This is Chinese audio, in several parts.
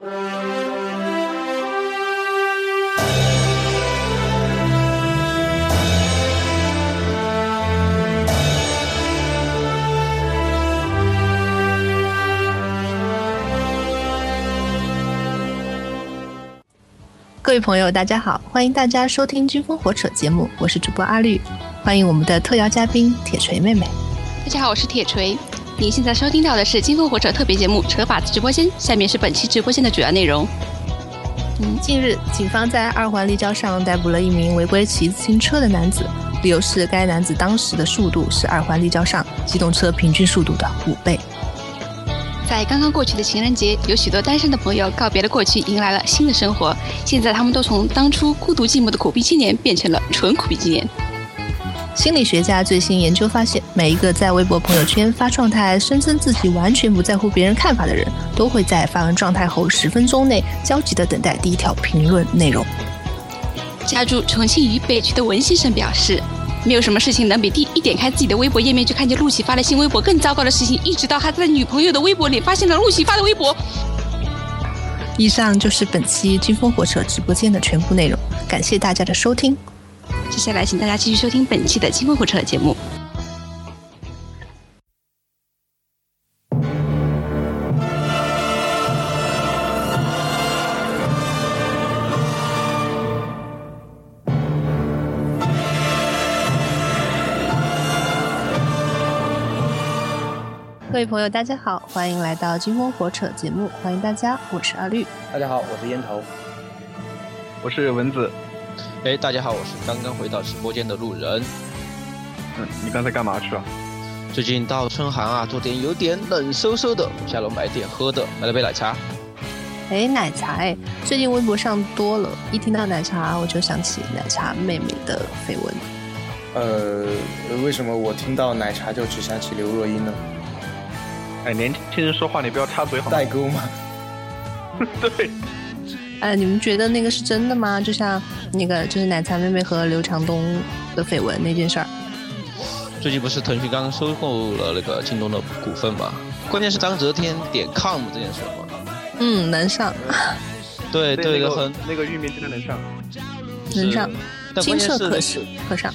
各位朋友，大家好，欢迎大家收听《军风火扯》节目，我是主播阿绿，欢迎我们的特邀嘉宾铁锤妹妹。大家好，我是铁锤。您现在收听到的是《金风火扯》特别节目《扯把子直播间》，下面是本期直播间的主要内容。嗯，近日，警方在二环立交上逮捕了一名违规骑自行车的男子，理由是该男子当时的速度是二环立交上机动车平均速度的五倍。在刚刚过去的情人节，有许多单身的朋友告别了过去，迎来了新的生活。现在，他们都从当初孤独寂寞的苦逼青年变成了纯苦逼青年。心理学家最新研究发现，每一个在微博朋友圈发状态，声称自己完全不在乎别人看法的人，都会在发完状态后十分钟内焦急地等待第一条评论内容。家住重庆渝北区的文先生表示。没有什么事情能比第一点开自己的微博页面就看见陆琪发的新微博更糟糕的事情，一直到他在女朋友的微博里发现了陆琪发的微博。以上就是本期金风火车直播间的全部内容，感谢大家的收听。接下来，请大家继续收听本期的金风火车节目。各位朋友，大家好，欢迎来到《金风火车》节目，欢迎大家，我是阿绿。大家好，我是烟头，我是蚊子。哎，大家好，我是刚刚回到直播间的路人。嗯，你刚才干嘛去了？最近到春寒啊，昨天有点冷飕飕的，下楼买点喝的，买了杯奶茶。哎，奶茶哎，最近微博上多了，一听到奶茶，我就想起奶茶妹妹的绯闻。呃，为什么我听到奶茶就只想起刘若英呢？哎，年轻人说话你不要插嘴好吗？代沟吗？对。哎，你们觉得那个是真的吗？就像那个就是奶茶妹妹和刘强东的绯闻那件事儿。最近不是腾讯刚刚收购了那个京东的股份吗？关键是张泽天点 com 这件事吗？嗯，能上。对对，那个很那个域名真的能上。能上。但关键是可是可上。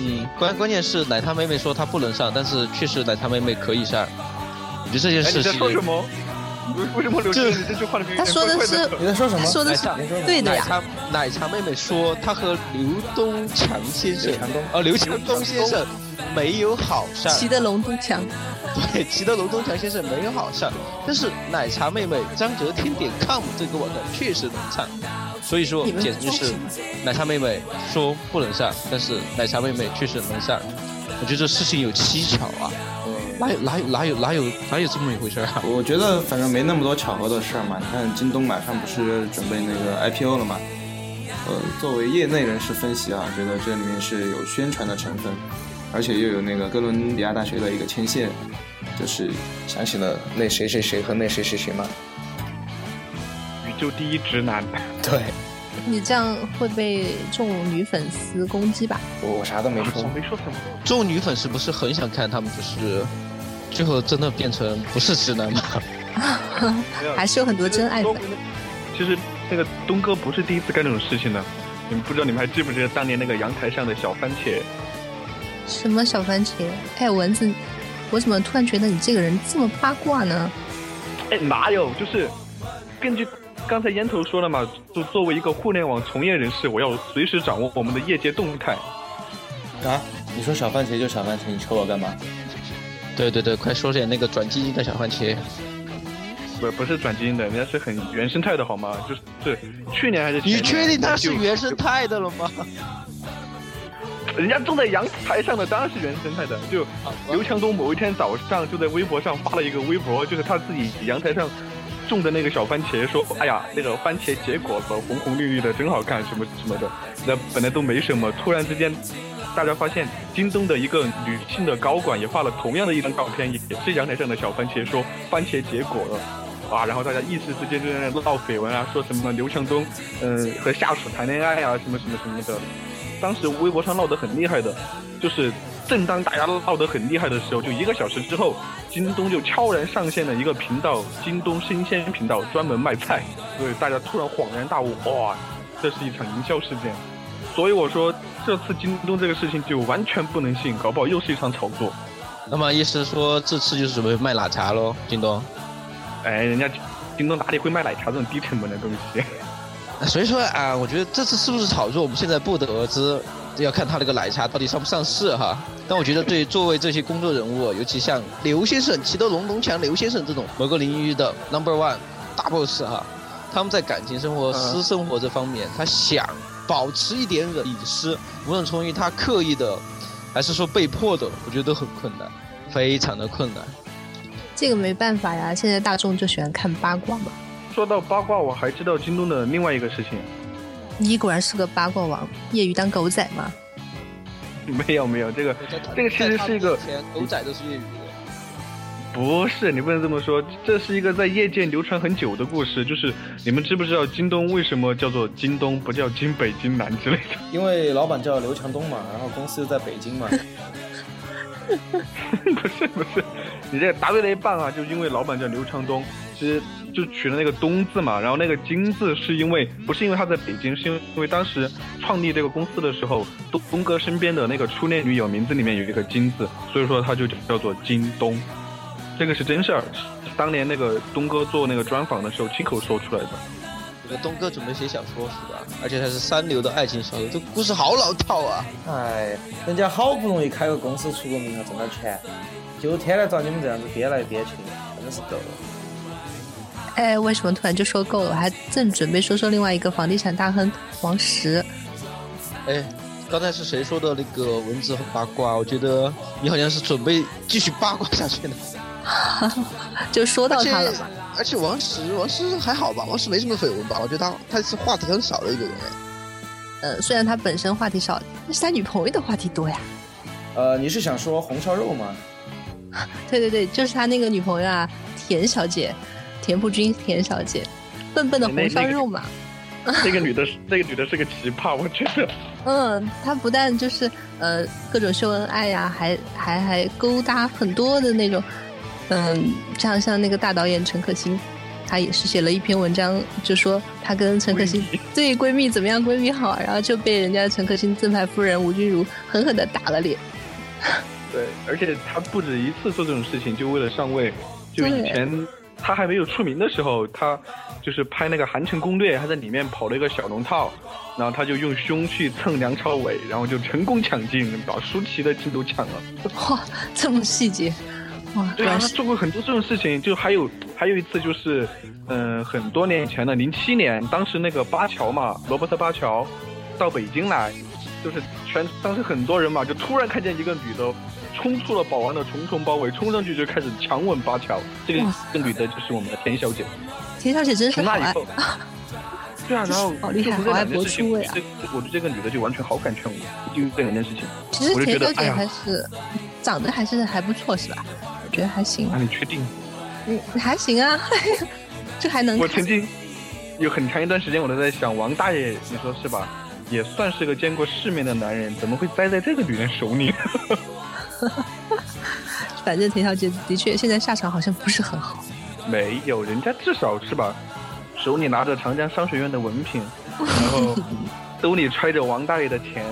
嗯，关关键是奶茶妹妹说她不能上，但是确实奶茶妹妹可以上。你这件事情。你在说什么？为什么刘这这句话的他说的是你在说什么？说的是对的呀。奶茶奶茶妹妹说她和刘东强先生，呃刘强东先生没有好上。骑的龙东强。对，骑的龙东强先生没有好上，但是奶茶妹妹张哲天点 com 这个网站确实能上，所以说简直是奶茶妹妹说不能上，但是奶茶妹妹确实能上。我觉得这事情有蹊跷啊。哪有哪有哪有哪有哪有这么一回事啊？我觉得反正没那么多巧合的事儿嘛。你看京东马上不是准备那个 IPO 了嘛？呃，作为业内人士分析啊，觉得这里面是有宣传的成分，而且又有那个哥伦比亚大学的一个牵线，就是想起了那谁谁谁和那谁谁谁嘛。宇宙第一直男。对。你这样会被众女粉丝攻击吧？我我啥都没说，没说什么。众女粉丝不是很想看他们就是最后真的变成不是直男吗？还是有很多真爱粉。其实那个东哥不是第一次干这种事情的，你们不知道你们还记不记得当年那个阳台上的小番茄？什么小番茄？哎，蚊子，我怎么突然觉得你这个人这么八卦呢？哎，哪有？就是根据。刚才烟头说了嘛，就作为一个互联网从业人士，我要随时掌握我们的业界动态。啊，你说小番茄就小番茄，你抽我干嘛？对对对，快说点那个转基因的小番茄。不不是转基因的，人家是很原生态的好吗？就是对去年还是？你确定它是原生态的了吗？人家种在阳台上的当然是原生态的。就刘强东某一天早上就在微博上发了一个微博，就是他自己阳台上。种的那个小番茄说：“哎呀，那个番茄结果子红红绿绿的，真好看，什么什么的。那本来都没什么，突然之间，大家发现京东的一个女性的高管也发了同样的一张照片，也是阳台上的小番茄，说番茄结果了，啊，然后大家一时之间就在那闹绯闻啊，说什么刘强东，嗯，和下属谈恋爱啊，什么什么什么的。当时微博上闹得很厉害的，就是正当大家闹得很厉害的时候，就一个小时之后，京东就悄然上线了一个频道——京东生鲜频道，专门卖菜。所以大家突然恍然大悟，哇，这是一场营销事件。所以我说，这次京东这个事情就完全不能信，搞不好又是一场炒作。那么意思说，这次就是准备卖奶茶喽？京东？哎，人家京东哪里会卖奶茶这种低成本的东西？所以说啊，我觉得这次是不是炒作，我们现在不得而知。要看他那个奶茶到底上不上市哈，但我觉得对作为这些工作人物，尤其像刘先生、骑得龙龙强刘先生这种某个领域的 number one 大 boss 哈，他们在感情生活、私生活这方面，他想保持一点隐私，无论从于他刻意的，还是说被迫的，我觉得都很困难，非常的困难。这个没办法呀，现在大众就喜欢看八卦嘛。说到八卦，我还知道京东的另外一个事情。你果然是个八卦王，业余当狗仔吗？没有没有，这个这个其实是一个狗仔都是业余的。不是，你不能这么说，这是一个在业界流传很久的故事。就是你们知不知道京东为什么叫做京东，不叫京北、京南之类的？因为老板叫刘强东嘛，然后公司又在北京嘛。不是不是，你这答对了一半啊！就因为老板叫刘强东，其实。就取了那个东字嘛，然后那个京字是因为不是因为他在北京，是因为当时创立这个公司的时候，东东哥身边的那个初恋女友名字里面有一个金字，所以说他就叫做京东，这个是真事儿，当年那个东哥做那个专访的时候亲口说出来的。这个东哥准备写小说是吧？而且还是三流的爱情小说，这故事好老套啊！哎，人家好不容易开个公司出个名啊，挣点钱，就天天找你们这样子编来编去，真的是够了。哎，为什么突然就说够了？我还正准备说说另外一个房地产大亨王石。哎，刚才是谁说的那个文字和八卦？我觉得你好像是准备继续八卦下去呢。就说到他了。而且王石，王石还好吧？王石没什么绯闻吧？我觉得他他是话题很少的一个人哎。呃，虽然他本身话题少，但是他女朋友的话题多呀。呃，你是想说红烧肉吗？对对对，就是他那个女朋友啊，田小姐。田朴珺，田小姐，笨笨的红烧肉嘛。那个女的，那个女的是个奇葩，我觉得。嗯，她不但就是呃各种秀恩爱呀，还还还勾搭很多的那种，嗯，像像那个大导演陈可辛，他也是写了一篇文章，就说他跟陈可辛对闺蜜怎么样，闺蜜好，然后就被人家陈可辛正牌夫人吴君如狠狠的打了脸。对，而且他不止一次做这种事情，就为了上位，就以前。他还没有出名的时候，他就是拍那个《韩城攻略》，他在里面跑了一个小龙套，然后他就用胸去蹭梁朝伟，然后就成功抢镜，把舒淇的镜都抢了。哇，这么细节！哇，对啊，他做过很多这种事情，就还有还有一次就是，嗯，很多年以前的零七年，当时那个巴乔嘛，罗伯特巴乔到北京来，就是全当时很多人嘛，就突然看见一个女的。冲出了保安的重重包围，冲上去就开始强吻巴乔。这个这个女的就是我们的田小姐。田小姐真是从那以后。对啊，然后 好厉害，好爱博出位啊！我对这个女的就完全好感全无，就这两件事情。其实田小姐还是长得还是还不错，是吧？我觉得还行。那你确定？嗯，还行啊，这还能。我曾经有很长一段时间我都在想，王大爷，你说是吧？也算是个见过世面的男人，怎么会栽在这个女人手里？反正田小姐的确现在下场好像不是很好。没有，人家至少是吧，手里拿着长江商学院的文凭，然后 兜里揣着王大爷的钱，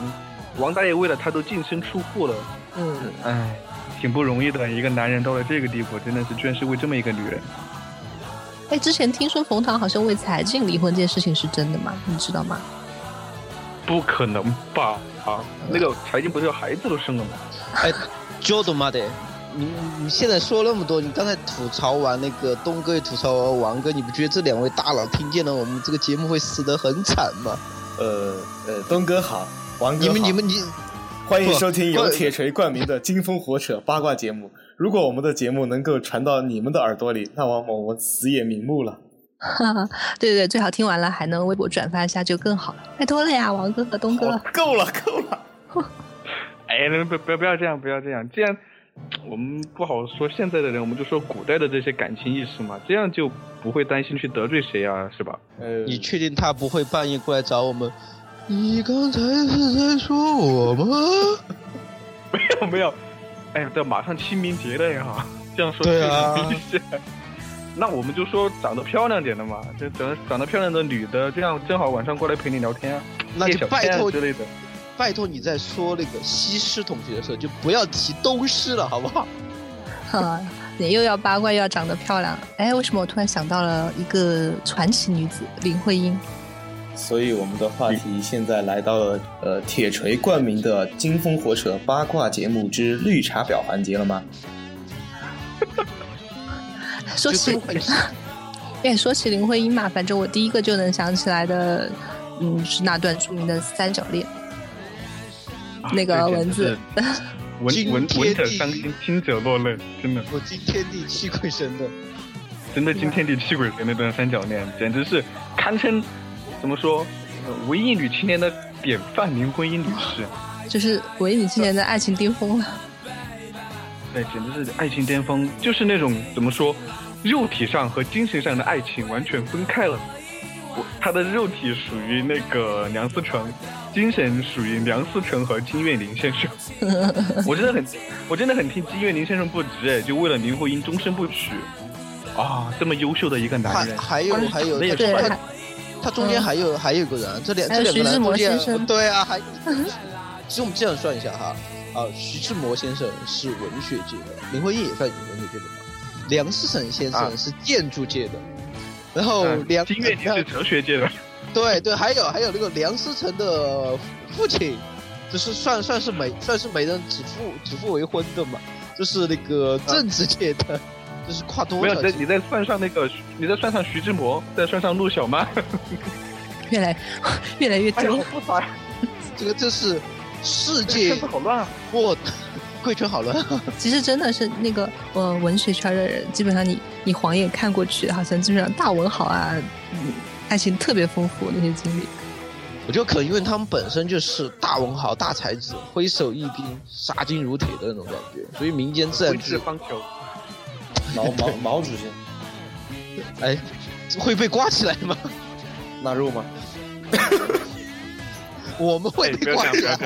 王大爷为了她都净身出户了。嗯，哎，挺不容易的，一个男人到了这个地步，真的是居然是为这么一个女人。哎，之前听说冯唐好像为财经离婚，这件事情是真的吗？你知道吗？不可能吧？啊，那个财经不是孩子都生了吗？哎。就他妈的，你你现在说那么多，你刚才吐槽完那个东哥，也吐槽完王哥，你不觉得这两位大佬听见了我们这个节目会死得很惨吗？呃呃，东哥好，王哥你们你们你，欢迎收听由铁锤冠名的《金风火扯》八卦节目。如果我们的节目能够传到你们的耳朵里，那我我们死也瞑目了。哈哈，对对对，最好听完了还能微博转发一下就更好了。拜托了呀，王哥和东哥。够了够了。哎，不不要不要这样，不要这样。既然我们不好说现在的人，我们就说古代的这些感情意识嘛，这样就不会担心去得罪谁啊，是吧？呃，你确定他不会半夜过来找我们？你刚才是在说我吗？没有没有，哎呀，这马上清明节了呀，这样说对啊。那我们就说长得漂亮点的嘛，就长长得漂亮的女的，这样正好晚上过来陪你聊天啊，那就拜托之类的。拜托你在说那个西施同学的时候，就不要提东施了，好不好？哈，你又要八卦又要长得漂亮，哎，为什么我突然想到了一个传奇女子林徽因？所以我们的话题现在来到了呃铁锤冠名的金风火扯八卦节目之绿茶婊环节了吗？说起，哎，说起林徽因嘛，反正我第一个就能想起来的，嗯，是那段著名的三角恋。那个文字，闻闻闻者伤心，听者落泪，真的。我惊天地泣鬼神的，真的惊天地泣鬼神那段三角恋，简直是堪称怎么说，文艺女青年的典范。林徽因女士，就是文艺女青年的爱情巅峰了。对，简直是爱情巅峰，就是那种怎么说，肉体上和精神上的爱情完全分开了。我她的肉体属于那个梁思成。精神属于梁思成和金岳霖先生，我真的很，我真的很替金岳霖先生不值哎，就为了林徽因终身不娶，啊，这么优秀的一个男人，还有还有，他他中间还有还有一个人，这两这两个人中间，对啊，还，其实我们这样算一下哈，啊，徐志摩先生是文学界的，林徽因也算文学界的嘛，梁思成先生是建筑界的，然后梁金岳霖是哲学界的。对对，还有还有那个梁思成的父亲，就是算算是媒算是媒人指腹指腹为婚的嘛，就是那个政治界的，就是跨多没有再你再算上那个，你再算上徐志摩，再算上陆小曼，越来越来越多复杂，这个这是世界好乱啊！我贵圈好乱。其实真的是那个呃文学圈的人，基本上你你晃眼看过去，好像基本上大文豪啊。嗯爱情特别丰富那些经历，我觉得可能因为他们本身就是大文豪、大才子，挥手一兵，杀金如铁的那种感觉，所以民间自然是方球，毛毛毛主席，哎，会被刮起来吗？纳肉吗？我们会被挂起来。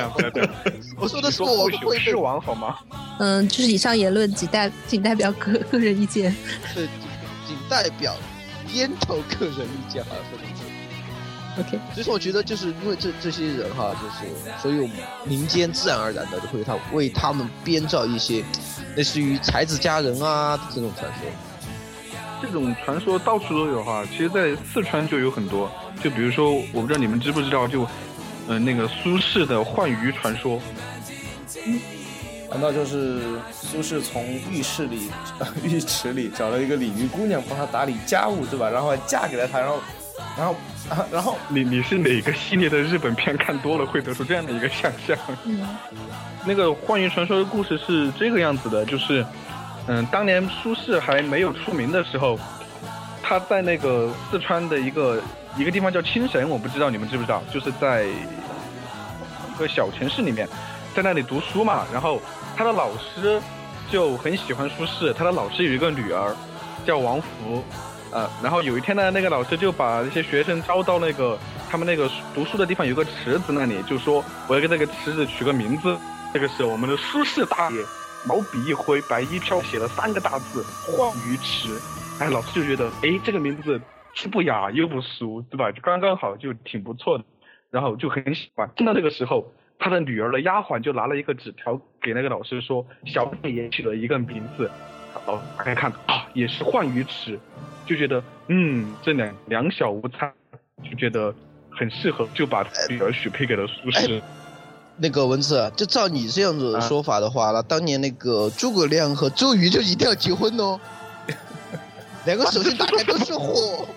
我说的是我们会被王好吗？嗯，就是以上言论仅代仅代表个个人意见，对，仅代表。烟头个人意见哈，说的是，OK。所以说我觉得就是因为这这些人哈，就是所以我们民间自然而然的就会他为他们编造一些类似于才子佳人啊这种传说。这种传说到处都有哈，其实，在四川就有很多。就比如说，我不知道你们知不知道，就嗯那个苏轼的浣鱼传说。难道就是苏轼从浴室里、浴池里找了一个鲤鱼姑娘帮他打理家务，对吧？然后还嫁给了他，然后，然后，然后你你是哪个系列的日本片看多了会得出这样的一个想象？那个幻影传说的故事是这个样子的，就是，嗯，当年苏轼还没有出名的时候，他在那个四川的一个一个地方叫青神，我不知道你们知不知道，就是在一个小城市里面，在那里读书嘛，然后。他的老师就很喜欢苏轼，他的老师有一个女儿叫王弗，呃，然后有一天呢，那个老师就把那些学生招到那个他们那个读书的地方，有个池子那里，就说我要给那个池子取个名字。这个时候，我们的苏轼大爷毛笔一挥，白衣飘，写了三个大字“浣鱼池”。哎，老师就觉得，哎，这个名字既不雅又不俗，对吧？就刚刚好，就挺不错的，然后就很喜欢。听到这个时候。他的女儿的丫鬟就拿了一个纸条给那个老师说：“小妹也取了一个名字。”老打开看啊，也是浣鱼池，就觉得嗯，这两两小无猜，就觉得很适合，就把女儿许配给了苏轼。那个文字，就照你这样子的说法的话，那当年那个诸葛亮和周瑜就一定要结婚哦，两个手心打开都是火。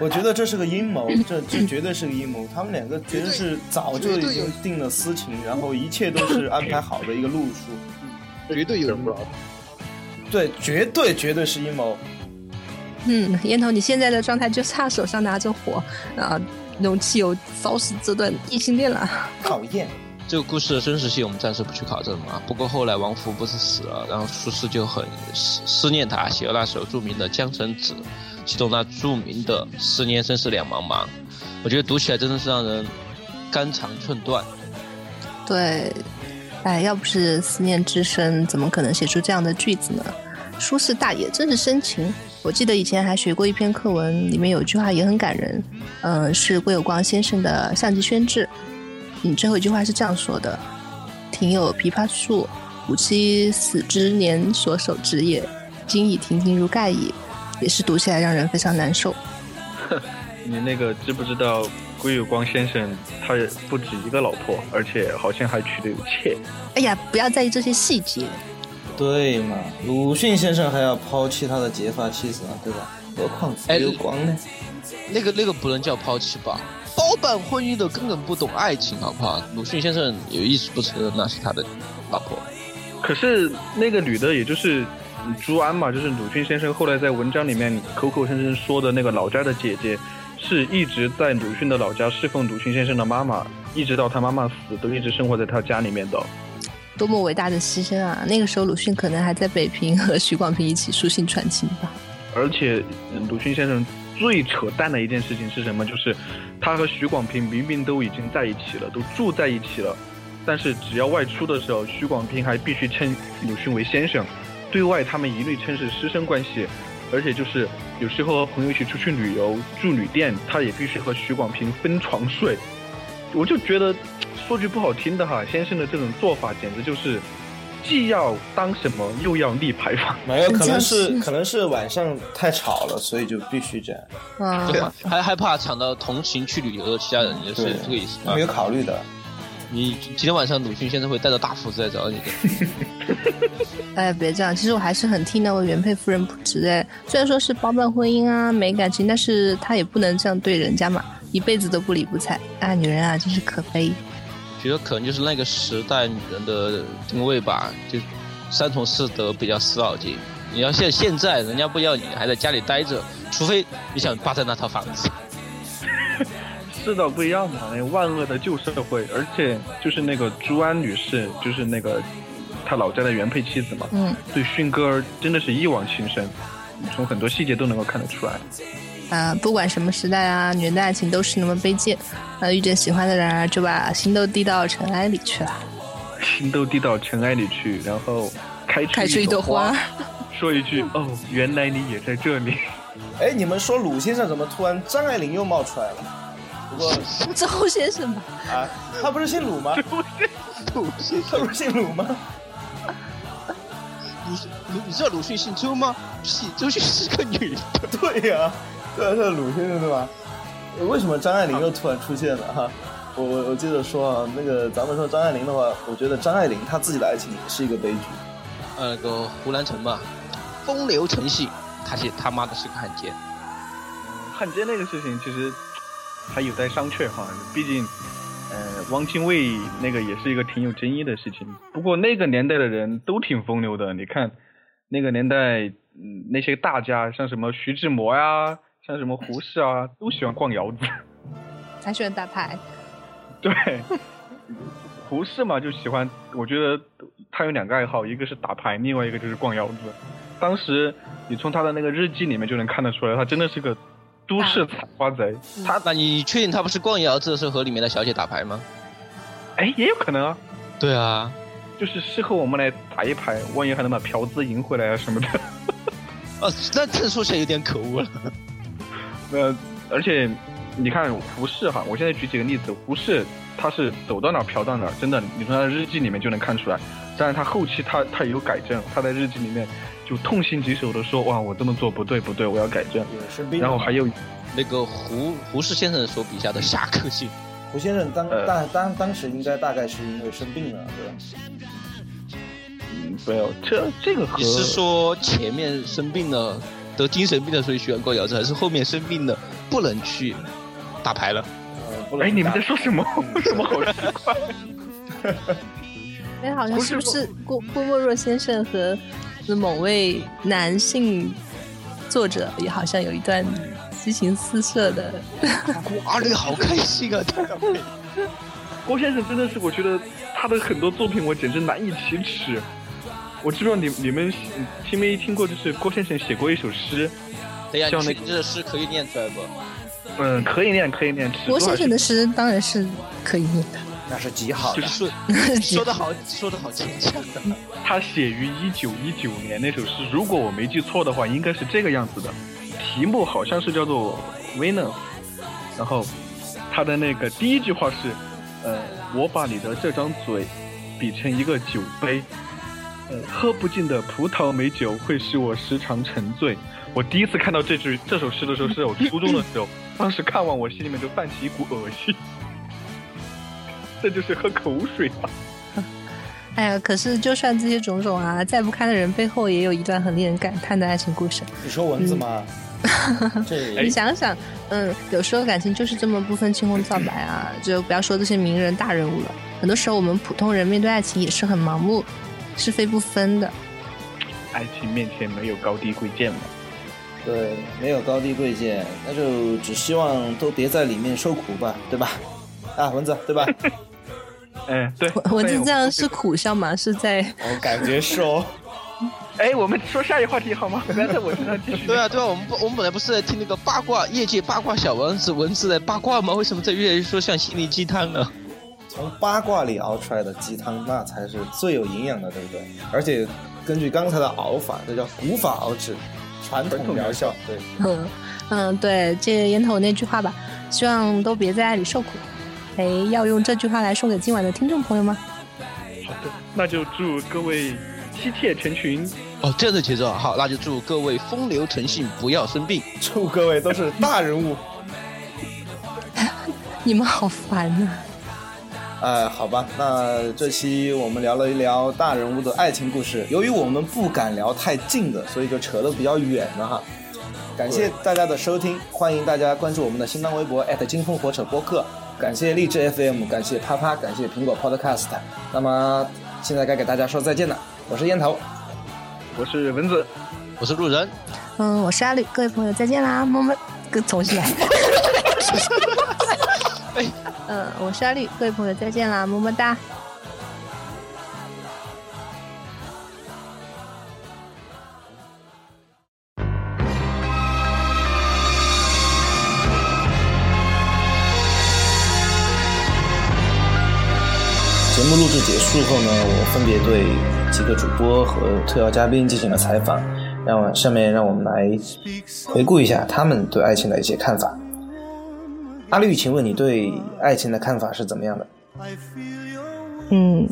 我觉得这是个阴谋，这这绝对是个阴谋。他们两个绝对是早就已经定了私情，然后一切都是安排好的一个路数，绝对有阴谋。对，绝对绝对是阴谋。嗯，烟头，你现在的状态就差手上拿着火啊，用汽油烧死这段异性恋了。讨厌。这个故事的真实性我们暂时不去考证嘛。不过后来王福不是死了，然后苏轼就很思思念他，写了那首著名的《江城子》。其中那著名的“十年生死两茫茫”，我觉得读起来真的是让人肝肠寸断。对，哎，要不是思念之深，怎么可能写出这样的句子呢？苏轼大爷，真是深情。我记得以前还学过一篇课文，里面有一句话也很感人，嗯，是郭有光先生的相机宣志。嗯最后一句话是这样说的：“庭有枇杷树，吾妻死之年所手植也，今已亭亭如盖矣。”也是读起来让人非常难受。你那个知不知道郭有光先生他也不止一个老婆，而且好像还娶了有妾。哎呀，不要在意这些细节。对嘛，鲁迅先生还要抛弃他的结发妻子啊，对吧？何况归有光呢？那个那个不能叫抛弃吧？包办婚姻的根本不懂爱情，好不好？鲁迅先生有一直不承认那是他的老婆。可是那个女的，也就是朱安嘛，就是鲁迅先生后来在文章里面口口声声说的那个老家的姐姐，是一直在鲁迅的老家侍奉鲁迅先生的妈妈，一直到他妈妈死，都一直生活在他家里面的。多么伟大的牺牲啊！那个时候鲁迅可能还在北平和 许广平一起书信传情吧。而且鲁迅先生最扯淡的一件事情是什么？就是他和许广平明明都已经在一起了，都住在一起了，但是只要外出的时候，许广平还必须称鲁迅为先生，对外他们一律称是师生关系。而且就是有时候和朋友一起出去旅游住旅店，他也必须和许广平分床睡。我就觉得。说句不好听的哈，先生的这种做法简直就是，既要当什么又要立牌坊。没有，可能是可能是晚上太吵了，所以就必须这样。嗯，还害怕抢到同行去旅游的其他人，也是这个意思。没有考虑的。你今天晚上鲁迅先生会带着大斧子来找你的。哎，别这样，其实我还是很替那位原配夫人不值哎。虽然说是包办婚姻啊，没感情，但是他也不能这样对人家嘛，一辈子都不理不睬。啊，女人啊，真是可悲。觉得可能就是那个时代女人的定位吧，就三从四德比较死脑筋。你要现现在人家不要你，还在家里待着，除非你想霸占那套房子。世道不一样嘛，那万恶的旧社会，而且就是那个朱安女士，就是那个他老家的原配妻子嘛，嗯，对迅哥儿真的是一往情深，从很多细节都能够看得出来。啊，不管什么时代啊，女人的爱情都是那么卑贱。啊，遇见喜欢的人啊，就把心都滴到尘埃里去了。心都滴到尘埃里去，然后开出开出一朵花，说一句：“哦，原来你也在这里。”哎，你们说鲁先生怎么突然张爱玲又冒出来了？不过周先生吧？啊，他不是姓鲁吗？鲁迅，他不是姓鲁吗？鲁鲁，你知道鲁迅姓周吗？屁周迅是个女的。对呀。对，是鲁先生对吧？为什么张爱玲又突然出现了哈？我我我接着说啊，那个咱们说张爱玲的话，我觉得张爱玲她自己的爱情也是一个悲剧。呃，个胡兰成吧，风流成性，他是他妈的是个汉奸。汉奸那个事情其实还有待商榷哈，毕竟呃，汪精卫那个也是一个挺有争议的事情。不过那个年代的人都挺风流的，你看那个年代。嗯，那些大家像什么徐志摩呀，像什么胡适啊，都喜欢逛窑子，还喜欢打牌。对，胡适嘛就喜欢，我觉得他有两个爱好，一个是打牌，另外一个就是逛窑子。当时你从他的那个日记里面就能看得出来，他真的是个都市采花贼。他，那你确定他不是逛窑子，的时候和里面的小姐打牌吗？哎，也有可能啊。对啊，就是适合我们来打一牌，万一还能把嫖资赢回来啊什么的。呃，那这说起来有点可恶了。呃，而且你看胡适哈，我现在举几个例子，胡适他是走到哪嫖到哪，真的，你从他的日记里面就能看出来。当然他后期他他有改正，他在日记里面就痛心疾首的说，哇，我这么做不对不对，我要改正。然后还有那个胡胡适先生所笔下的侠客性，胡先生当当当当时应该大概是因为生病了，对吧？没有，这这个你是说前面生病了得精神病的，所以喜欢逛窑子，还是后面生病了不能去打牌了？哎，你们在说什么？什么好奇怪？哎，好像是不是郭郭沫若先生和某位男性作者也好像有一段激情四射的？哇，你好开心啊！郭先生真的是，我觉得他的很多作品我简直难以启齿。我知道你你们听没听过，就是郭先生写过一首诗，对呀，那这首诗可以念出来不？嗯，可以念，可以念。郭先生的诗当然是可以念的。那是极好的。说说的好，说的好牵强的。他写于一九一九年那首诗，如果我没记错的话，应该是这个样子的。题目好像是叫做《Venus》，然后他的那个第一句话是：呃，我把你的这张嘴比成一个酒杯，呃，喝不尽的葡萄美酒会使我时常沉醉。我第一次看到这句这首诗的时候是我初中的时候，当时看完我心里面就泛起一股恶心。这就是喝口水吧！哎呀，可是就算这些种种啊，再不堪的人背后也有一段很令人感叹的爱情故事。你说蚊子吗？你想想，嗯，有时候感情就是这么不分青红皂白啊！就不要说这些名人大人物了，很多时候我们普通人面对爱情也是很盲目、是非不分的。爱情面前没有高低贵贱嘛？对，没有高低贵贱，那就只希望都别在里面受苦吧，对吧？啊，蚊子，对吧？嗯，对。蚊子这样是苦笑吗？是在？我感觉是哦。哎，我们说下一个话题好吗？不要在我身上继续。对啊，对啊，我们我们本来不是在听那个八卦，业界八卦小王子蚊子的八卦吗？为什么在越来越说像心灵鸡汤呢？从八卦里熬出来的鸡汤，那才是最有营养的，对不对？而且根据刚才的熬法，这叫古法熬制，传统疗效。对，嗯嗯，对，借烟头那句话吧，希望都别在爱里受苦。哎，要用这句话来送给今晚的听众朋友吗？好的，那就祝各位妻妾成群。哦，这样的节奏好，那就祝各位风流成性，不要生病。祝各位都是大人物。你们好烦呐！哎，好吧，那这期我们聊了一聊大人物的爱情故事。由于我们不敢聊太近的，所以就扯得比较远了哈。感谢大家的收听，欢迎大家关注我们的新浪微博金风火扯播客。感谢荔枝 FM，感谢啪啪，感谢苹果 Podcast。那么现在该给大家说再见了，我是烟头。我是蚊子，我是路人，嗯，我是阿绿，各位朋友再见啦，么么，重新来。嗯，我是阿绿，各位朋友再见啦，么么哒。节目录制结束后呢，我分别对几个主播和特邀嘉宾进行了采访，让下面让我们来回顾一下他们对爱情的一些看法。阿绿，请问你对爱情的看法是怎么样的？嗯，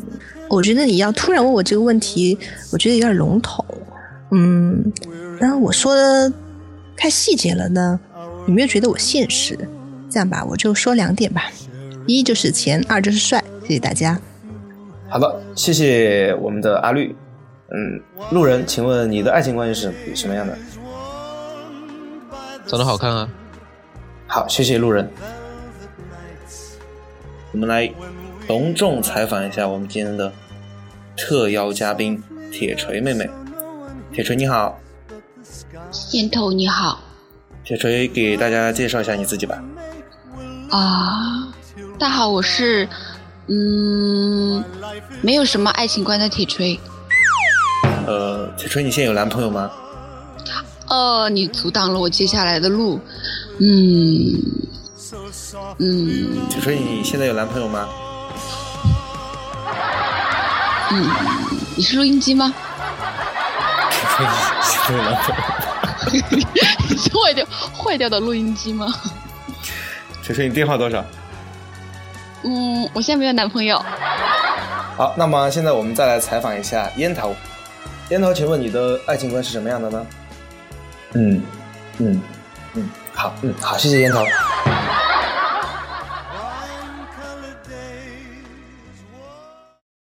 我觉得你要突然问我这个问题，我觉得有点笼统。嗯，然后我说的太细节了呢，有没有觉得我现实？这样吧，我就说两点吧，一就是钱，二就是帅。谢谢大家。好的，谢谢我们的阿绿。嗯，路人，请问你的爱情关系是什么样的？长得好看啊。好，谢谢路人。我们来隆重采访一下我们今天的特邀嘉宾铁锤妹妹。铁锤你好。烟头你好。铁锤给大家介绍一下你自己吧。啊，大家好，我是。嗯，没有什么爱情观的铁锤。呃，铁锤，你现在有男朋友吗？呃，你阻挡了我接下来的路。嗯嗯。铁锤，你现在有男朋友吗？嗯，你是录音机吗？铁锤，现在有男朋友？你是坏掉坏掉的录音机吗？铁锤，你电话多少？嗯，我现在没有男朋友。好，那么现在我们再来采访一下烟头。烟头，请问你的爱情观是什么样的呢？嗯，嗯，嗯，好，嗯，好，谢谢烟头。